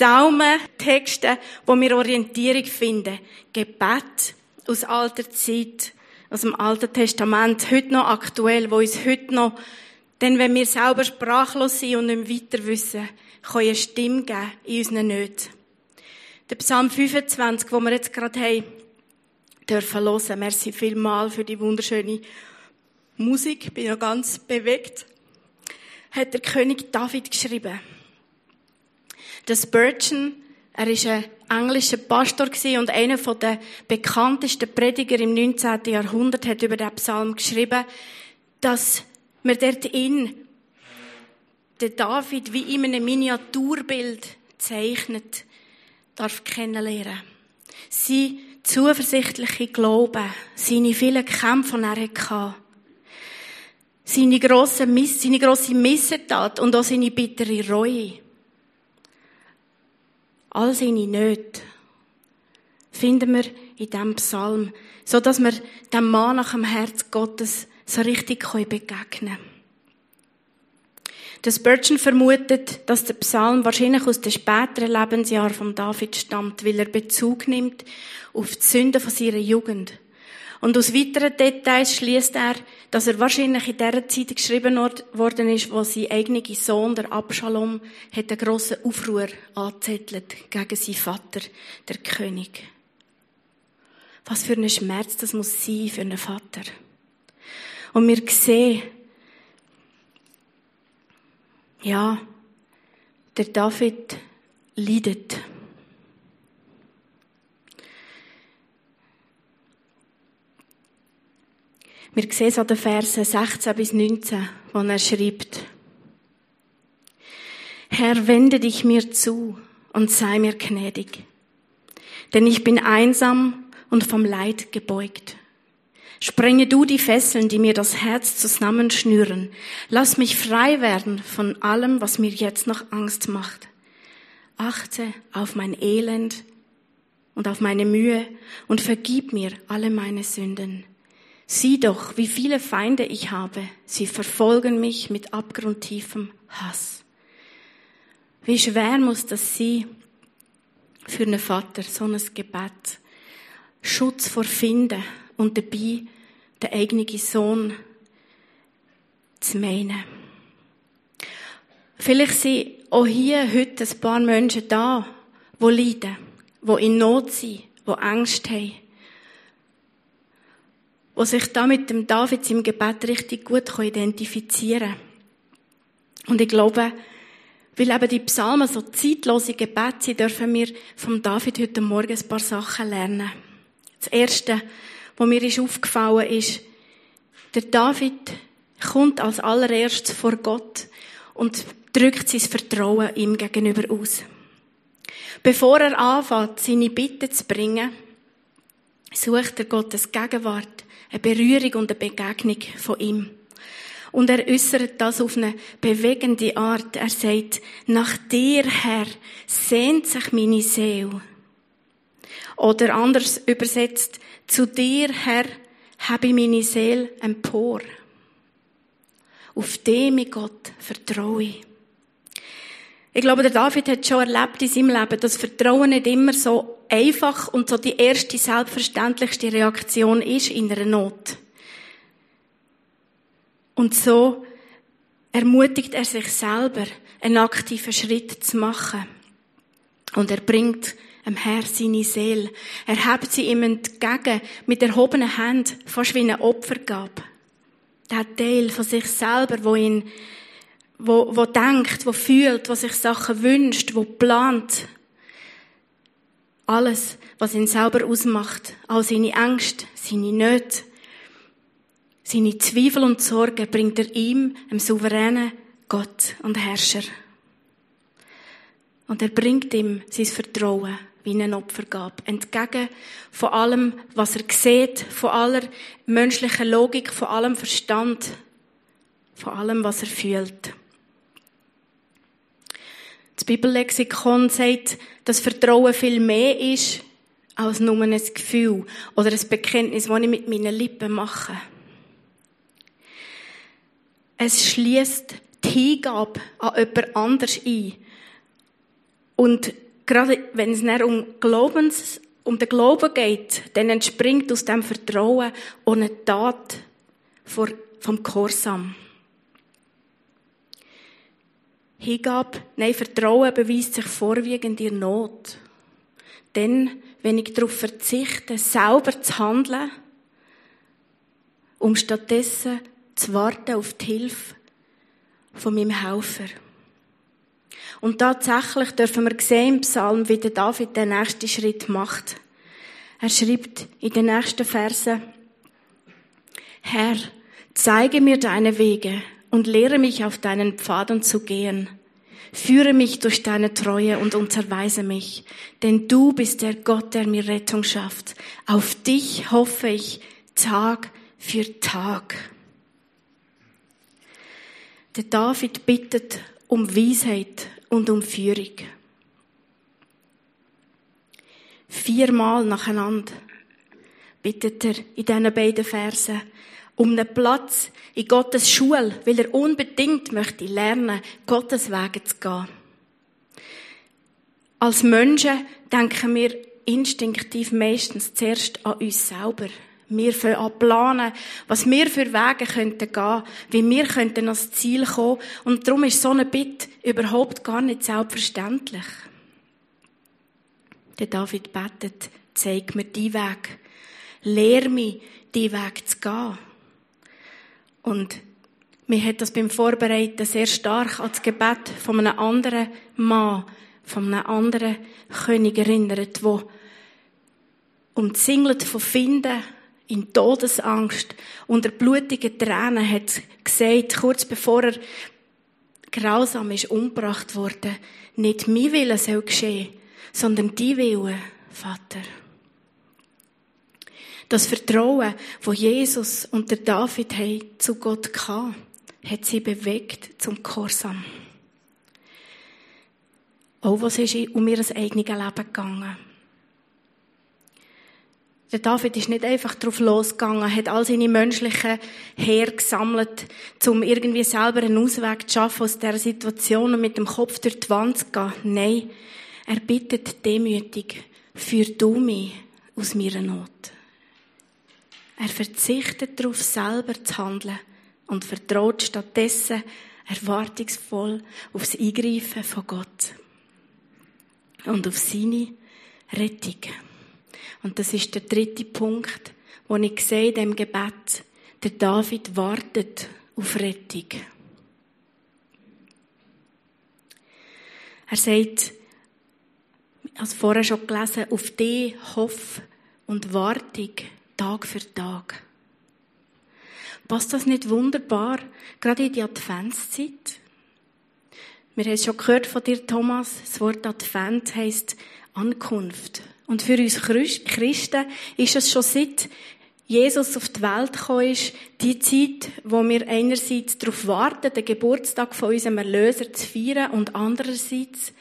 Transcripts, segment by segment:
Psalmen, Texte, wo wir Orientierung finden. Gebet aus alter Zeit, aus dem Alten Testament, heute noch aktuell, wo uns heute noch, denn wenn wir selber sprachlos sind und nicht weiter wissen, kann eine Stimme geben in unseren Nöten. Der Psalm 25, wo wir jetzt gerade haben, dürfen hören. Merci vielmal für die wunderschöne Musik. Ich bin ja ganz bewegt. Hat der König David geschrieben. Der Spurgeon, er ist ein englischer Pastor und einer der bekanntesten Prediger im 19. Jahrhundert hat über den Psalm geschrieben, dass man dort in den David wie in einem Miniaturbild zeichnet, darf kennenlernen. Sein zuversichtliche Glauben, seine vielen Kämpfe, die er hatte, seine grosse, seine grosse Missetat und auch seine bittere Reue. All seine Nöte finden wir in diesem Psalm, so dass wir dem Mann nach dem Herz Gottes so richtig begegnen können. Der Spurgeon vermutet, dass der Psalm wahrscheinlich aus den späteren Lebensjahren von David stammt, weil er Bezug nimmt auf die Sünden von seiner Jugend. Und aus weiteren Details schließt er, dass er wahrscheinlich in der Zeit geschrieben worden ist, wo sein eigener Sohn, der Abschalom, hat einen grossen Aufruhr angezettelt gegen seinen Vater, der König. Was für ein Schmerz das muss sein für einen Vater. Und wir sehen, ja, der David leidet. Wir sehen es an den Versen 16 bis 19, wo er schreibt. Herr, wende dich mir zu und sei mir gnädig, denn ich bin einsam und vom Leid gebeugt. Sprenge du die Fesseln, die mir das Herz zusammenschnüren. Lass mich frei werden von allem, was mir jetzt noch Angst macht. Achte auf mein Elend und auf meine Mühe und vergib mir alle meine Sünden. Sieh doch, wie viele Feinde ich habe. Sie verfolgen mich mit abgrundtiefem Hass. Wie schwer muss das sein für einen Vater, so ein Gebet. Schutz vor Finden und dabei den eigenen Sohn zu meinen. Vielleicht sind auch hier heute ein paar Menschen da, die leiden, die in Not sind, die Angst haben, die sich da mit dem David im Gebet richtig gut identifizieren können. Und ich glaube, weil eben die Psalmen so zeitlose Gebete sind, dürfen wir vom David heute Morgen ein paar Sachen lernen. Das Erste, was mir ist aufgefallen ist, der David kommt als allererstes vor Gott und drückt sein Vertrauen ihm gegenüber aus. Bevor er anfängt, seine Bitten zu bringen, sucht er Gottes Gegenwart, eine Berührung und eine Begegnung von ihm. Und er äußert das auf eine bewegende Art. Er sagt, nach dir, Herr, sehnt sich meine Seele. Oder anders übersetzt, zu dir, Herr, habe ich meine Seele empor. Auf dem, Gott, vertraue ich. Ich glaube, der David hat schon erlebt in seinem Leben, dass Vertrauen nicht immer so einfach und so die erste, selbstverständlichste Reaktion ist in einer Not. Und so ermutigt er sich selber, einen aktiven Schritt zu machen. Und er bringt dem Herr seine Seele. Er hebt sie ihm entgegen mit erhobenen Händen, fast wie eine Opfergabe. Der Teil von sich selber, wo ihn, wo, wo denkt, wo fühlt, wo sich Sachen wünscht, wo plant. Alles, was ihn selber ausmacht. All seine Ängste, seine Nöte, seine Zweifel und Sorgen bringt er ihm, dem souveränen Gott und Herrscher. Und er bringt ihm sein Vertrauen wie eine Opfergabe. Entgegen von allem, was er sieht, von aller menschlichen Logik, von allem Verstand, von allem, was er fühlt. Das Bibellexikon sagt, dass Vertrauen viel mehr ist als nur ein Gefühl oder ein Bekenntnis, das ich mit meinen Lippen mache. Es schließt die Hingabe an jemand anders ein und gerade wenn es nicht um Glaubens, um den Glauben geht, dann entspringt aus dem Vertrauen eine Tat vom Gehorsam. Hingabe, nein, Vertrauen beweist sich vorwiegend in Not. Denn, wenn ich darauf verzichte, selber zu handeln, um stattdessen zu warten auf die Hilfe von meinem Helfer. Und tatsächlich dürfen wir sehen im Psalm, wie der David den nächsten Schritt macht. Er schreibt in den nächsten Versen, Herr, zeige mir deine Wege und lehre mich auf deinen Pfaden zu gehen. Führe mich durch deine Treue und unterweise mich, denn du bist der Gott, der mir Rettung schafft. Auf dich hoffe ich Tag für Tag. Der David bittet um Weisheit und um Führung. Viermal nacheinander bittet er in diesen beiden Versen um einen Platz in Gottes Schule, weil er unbedingt möchte lernen, Gottes Wege zu gehen. Als Menschen denken wir instinktiv meistens zuerst an uns selber. Wir fangen an planen, was wir für Wege könnten gehen, wie wir könnten ans Ziel kommen. Und darum ist so eine Bitte überhaupt gar nicht selbstverständlich. Der David betet, zeig mir die Weg. Lehr mich, die Weg zu gehen. Und mir hat das beim Vorbereiten sehr stark an das Gebet von einem anderen Mann, von einem anderen König erinnert, wo umzingelt von Finden, in Todesangst, unter blutigen Tränen hat gesagt, kurz bevor er grausam ist umgebracht worden, nicht mein Wille soll geschehen, sondern die Wille, Vater. Das Vertrauen, wo Jesus und der David zu Gott hatten, hat sie bewegt zum Gehorsam. Auch was ist um ihr eigenes Leben gegangen? Der David ist nicht einfach drauf losgegangen, hat all seine menschlichen Heer gesammelt, um irgendwie selber einen Ausweg zu schaffen aus dieser Situation und mit dem Kopf durch die Wand zu gehen. Nein, er bittet demütig, führ du mich aus meiner Not. Er verzichtet darauf, selber zu handeln und vertraut stattdessen erwartungsvoll aufs Eingreifen von Gott und auf seine Rettung. Und das ist der dritte Punkt, wo ich sehe in dem Gebet, der David wartet auf Rettung. Er sagt, als vorher schon gelesen, auf die Hoff und Wartung Tag für Tag. Passt das nicht wunderbar, gerade in die Adventszeit? Wir haben es schon gehört von dir, Thomas. Das Wort Advent heisst Ankunft. Und für uns Christen ist es schon seit Jesus auf die Welt gekommen ist, die Zeit, wo wir einerseits darauf warten, den Geburtstag von unserem Erlöser zu feiern und andererseits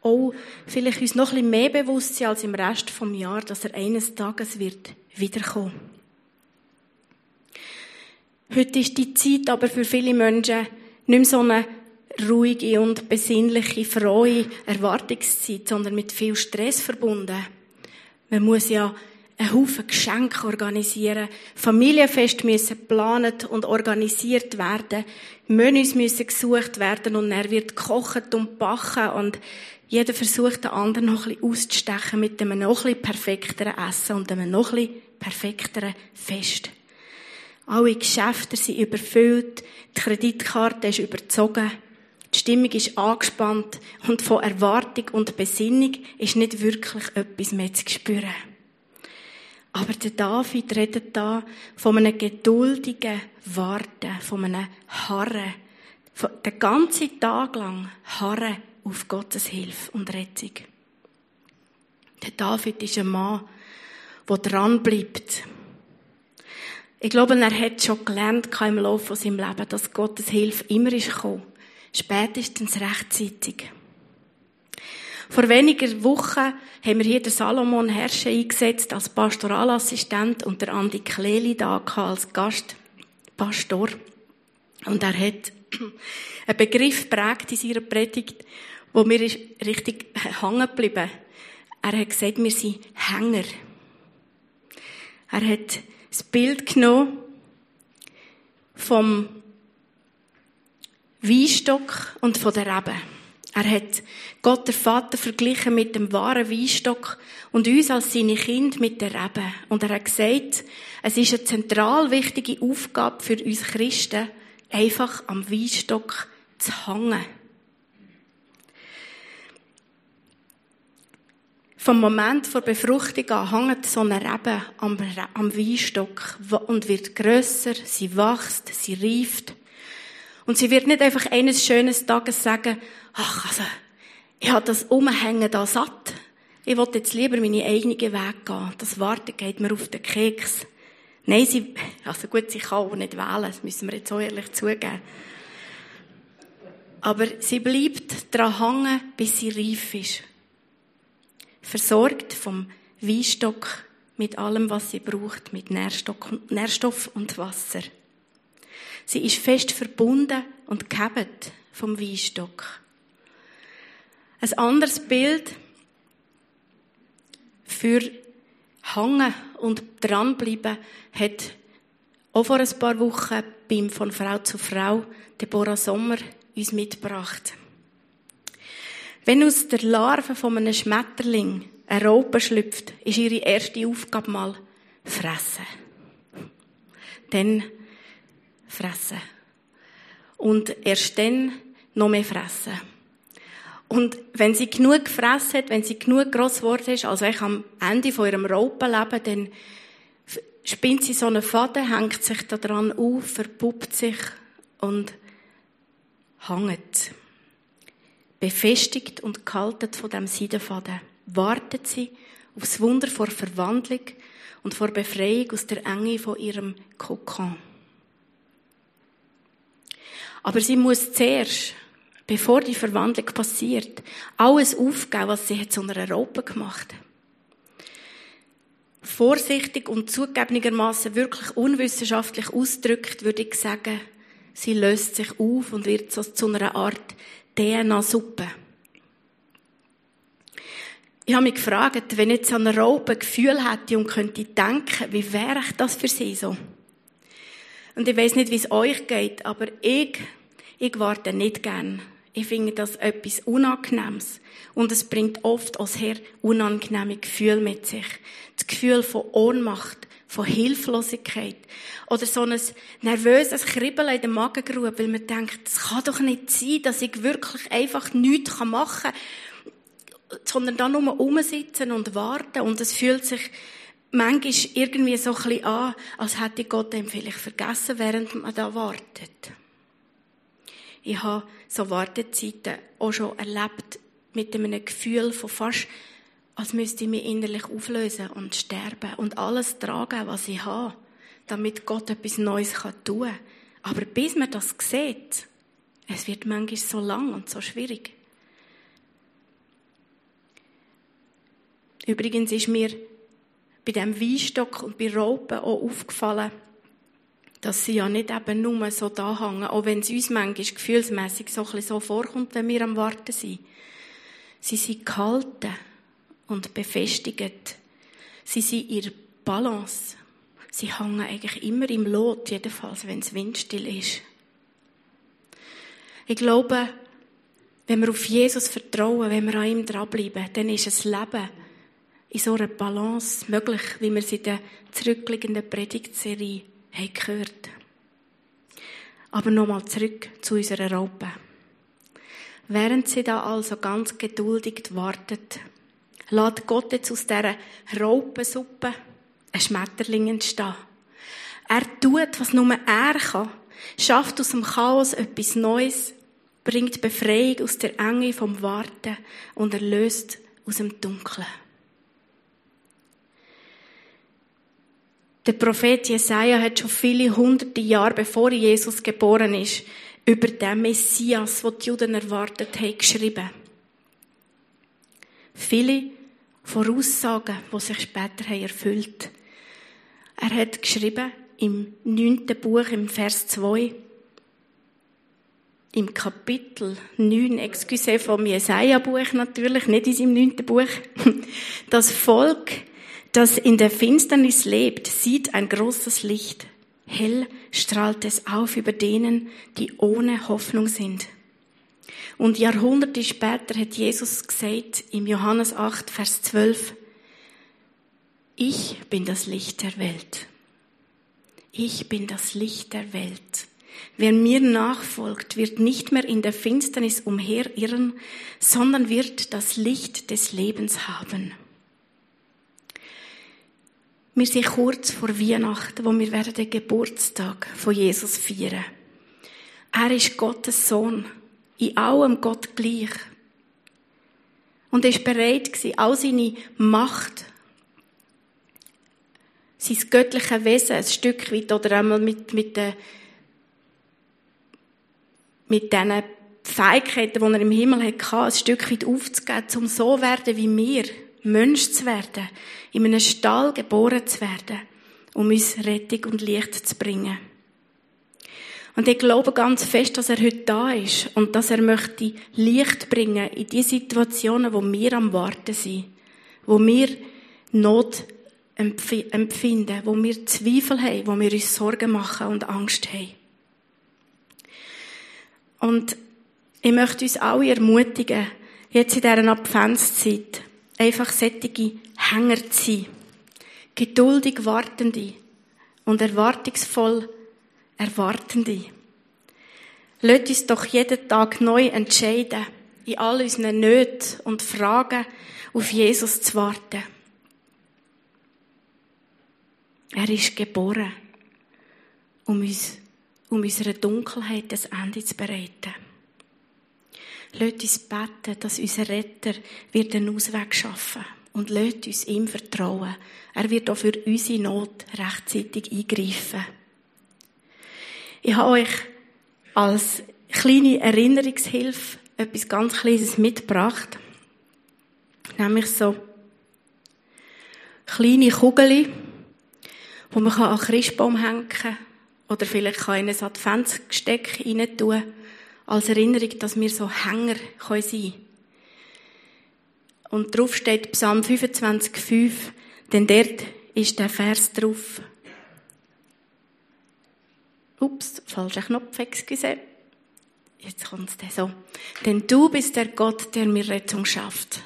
auch vielleicht uns noch ein bisschen mehr bewusst sein als im Rest vom Jahr, dass er eines Tages wird wiederkommen. Heute ist die Zeit aber für viele Menschen nicht mehr so eine ruhige und besinnliche, frohe Erwartungszeit, sondern mit viel Stress verbunden. Man muss ja einen Haufen Geschenke organisieren. Familienfest müssen geplant und organisiert werden. Menüs müssen gesucht werden und er wird gekocht und backen und jeder versucht, den anderen noch ein bisschen auszustechen mit einem noch ein bisschen perfekteren Essen und einem noch ein bisschen perfekteren Fest. Alle Geschäfte sind überfüllt, die Kreditkarte ist überzogen. Die Stimmung ist angespannt und von Erwartung und Besinnung ist nicht wirklich etwas mehr zu spüren. Aber der David redet da von einem geduldigen Warten, von einem Harren, von den ganzen Tag lang Harren auf Gottes Hilfe und Rettung. Der David ist ein Mann, der dran. Ich glaube, er hat schon gelernt im Laufe seines Lebens, dass Gottes Hilfe immer ist gekommen Spätestens rechtzeitig. Vor wenigen Wochen haben wir hier den Salomon Herrscher eingesetzt als Pastoralassistent und der Andi Kleli da als Gastpastor. Und er hat einen Begriff prägt in seiner Predigt, wo mir richtig hängen geblieben. Er hat gesagt, wir sind Hänger. Er hat das Bild genommen vom Weinstock und von der Rebe. Er hat Gott der Vater verglichen mit dem wahren Weinstock und uns als seine Kinder mit der Rebe. Und er hat gesagt, es ist eine zentral wichtige Aufgabe für uns Christen, einfach am Weinstock zu hängen. Vom Moment der Befruchtung an hängt so eine Rebe am, am Weinstock und wird grösser, sie wächst, sie reift. Und sie wird nicht einfach eines schönen Tages sagen, ach, also, ich habe das Umhängen da satt. Ich will jetzt lieber meine eigenen Weg gehen. Das Warten geht mir auf den Keks. Nein, sie, also gut, sie kann auch nicht wählen. Das müssen wir jetzt auch ehrlich zugeben. Aber sie bleibt daran hängen, bis sie reif ist. Versorgt vom Weinstock mit allem, was sie braucht, mit Nährstoff und Wasser. Sie ist fest verbunden und gehebt vom Weinstock. Ein anderes Bild für Hangen und dranbleiben hat auch vor ein paar Wochen beim von Frau zu Frau Deborah Sommer uns mitgebracht. Wenn aus der Larve von einem Schmetterling eine Raupe schlüpft, ist ihre erste Aufgabe mal fressen. Dann fressen. Und erst dann noch mehr fressen. Und wenn sie genug gefressen hat, wenn sie genug gross geworden ist, also ich am Ende von ihrem Raupenleben, dann spinnt sie so einen Faden, hängt sich da dran auf, verpuppt sich und hängt. Befestigt und gehalten von dem Seidenfaden, wartet sie auf das Wunder vor Verwandlung und vor Befreiung aus der Enge von ihrem Kokon. Aber sie muss zuerst bevor die Verwandlung passiert, alles aufgeben, was sie zu einer Raupe gemacht hat. Vorsichtig und zugegebenermaßen wirklich unwissenschaftlich ausdrückt, würde ich sagen, sie löst sich auf und wird so zu einer Art DNA-Suppe. Ich habe mich gefragt, wenn jetzt so eine Raupe Gefühl hätte und könnte denken, wie wäre das für sie so? Und ich weiß nicht, wie es euch geht, aber ich, ich warte nicht gern ich finde das etwas Unangenehmes. Und es bringt oft auch sehr unangenehme Gefühle mit sich. Das Gefühl von Ohnmacht, von Hilflosigkeit. Oder so ein nervöses Kribbeln in der Magengrube, weil man denkt, es kann doch nicht sein, dass ich wirklich einfach nichts machen kann, sondern dann nur rumsitzen und warten. Und es fühlt sich manchmal irgendwie so ein bisschen an, als hätte Gott ihm vielleicht vergessen, während man da wartet. Ich habe so Wartezeiten auch schon erlebt mit einem Gefühl von fast, als müsste ich mich innerlich auflösen und sterben und alles tragen, was ich habe, damit Gott etwas Neues tun kann. Aber bis man das sieht, es wird manchmal so lang und so schwierig. Übrigens ist mir bei dem Weinstock und bei Raupen auch aufgefallen, dass sie ja nicht eben nur so da hängen, auch wenn es uns manchmal gefühlsmässig so, ein so vorkommt, wenn wir am Warten sind. Sie sind gehalten und befestigt. Sie sind in ihrer Balance. Sie hängen eigentlich immer im Lot, jedenfalls, wenn es windstill ist. Ich glaube, wenn wir auf Jesus vertrauen, wenn wir an ihm dranbleiben, dann ist das Leben in so einer Balance möglich, wie wir es in der zurückliegenden Predigtserie haben gehört. Aber nochmal zurück zu unserer Raupe. Während sie da also ganz geduldig wartet, lädt Gott jetzt aus dieser Raupensuppe ein Schmetterling entstehen. Er tut, was nur er kann, schafft aus dem Chaos etwas Neues, bringt Befreiung aus der Enge vom Warten und erlöst aus dem Dunkeln. Der Prophet Jesaja hat schon viele hunderte Jahre bevor Jesus geboren ist, über den Messias, den die Juden erwartet haben, geschrieben. Viele Voraussagen, die sich später haben erfüllt. Er hat geschrieben im neunten Buch, im Vers 2, im Kapitel 9, excuse vom Jesaja-Buch natürlich, nicht in seinem neunten Buch, das Volk, das in der Finsternis lebt, sieht ein großes Licht. Hell strahlt es auf über denen, die ohne Hoffnung sind. Und Jahrhunderte später hat Jesus gesagt, im Johannes 8, Vers 12, ich bin das Licht der Welt. Ich bin das Licht der Welt. Wer mir nachfolgt, wird nicht mehr in der Finsternis umherirren, sondern wird das Licht des Lebens haben. Wir sind kurz vor Weihnachten, wo wir werden den Geburtstag von Jesus feiern. Er ist Gottes Sohn, in allem Gott gleich. Und er ist bereit all seine Macht, sein göttliches Wesen ein Stück weit oder einmal mit, mit den, mit diesen Fähigkeiten, die er im Himmel hatte, ein Stück weit aufzugeben, um so zu werden wie wir, Mensch zu werden, in einem Stall geboren zu werden, um uns Rettung und Licht zu bringen. Und ich glaube ganz fest, dass er heute da ist und dass er möchte Licht bringen in die Situationen, wo wir am Warten sind, wo wir Not empfinden, wo wir Zweifel haben, wo wir uns Sorgen machen und Angst haben. Und ich möchte uns alle ermutigen, jetzt in dieser Adventszeit, einfach sättige Hänger zu sein. Geduldig Wartende und erwartungsvoll Erwartende. Lasst uns doch jeden Tag neu entscheiden, in all unseren Nöten und Fragen auf Jesus zu warten. Er ist geboren, um uns, um unserer Dunkelheit das Ende zu bereiten. Lasst uns beten, dass unser Retter wird einen Ausweg schaffen und lasst uns ihm vertrauen. Er wird auch für unsere Not rechtzeitig eingreifen. Ich habe euch als kleine Erinnerungshilfe etwas ganz Kleines mitgebracht. Nämlich so kleine Kugeln, wo man an den Christbaum hängen kann oder vielleicht kann in ein Adventsgesteck rein tun als Erinnerung, dass wir so Hänger sein können. Und drauf steht Psalm 25,5, denn dort ist der Vers drauf. Ups, falscher Knopf, excuse. Jetzt kommt es so. Denn du bist der Gott, der mir Rettung schafft.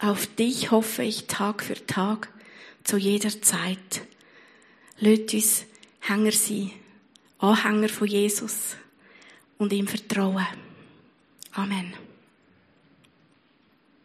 Auf dich hoffe ich Tag für Tag, zu jeder Zeit. Lasst uns Hänger sein, Anhänger von Jesus und ihm vertrauen. Amen.